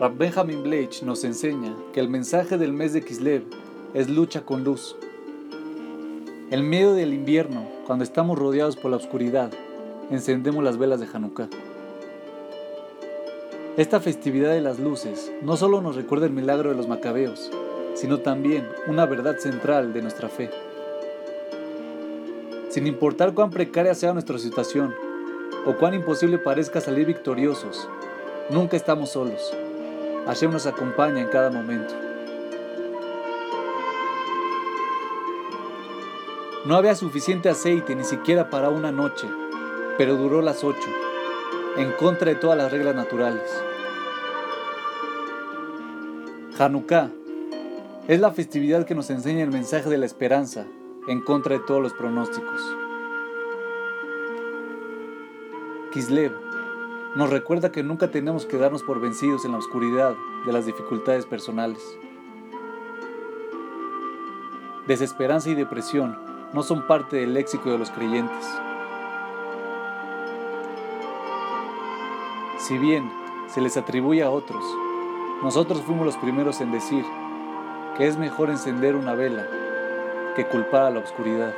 Rab Benjamin Bleich nos enseña que el mensaje del mes de Kislev es lucha con luz. En medio del invierno, cuando estamos rodeados por la oscuridad, encendemos las velas de Hanukkah. Esta festividad de las luces no solo nos recuerda el milagro de los macabeos, sino también una verdad central de nuestra fe. Sin importar cuán precaria sea nuestra situación o cuán imposible parezca salir victoriosos, nunca estamos solos. Hashem nos acompaña en cada momento. No había suficiente aceite ni siquiera para una noche, pero duró las ocho en contra de todas las reglas naturales. Hanukkah es la festividad que nos enseña el mensaje de la esperanza en contra de todos los pronósticos. Kislev nos recuerda que nunca tenemos que darnos por vencidos en la oscuridad de las dificultades personales. Desesperanza y depresión no son parte del léxico de los creyentes. Si bien se les atribuye a otros, nosotros fuimos los primeros en decir que es mejor encender una vela que culpar a la oscuridad.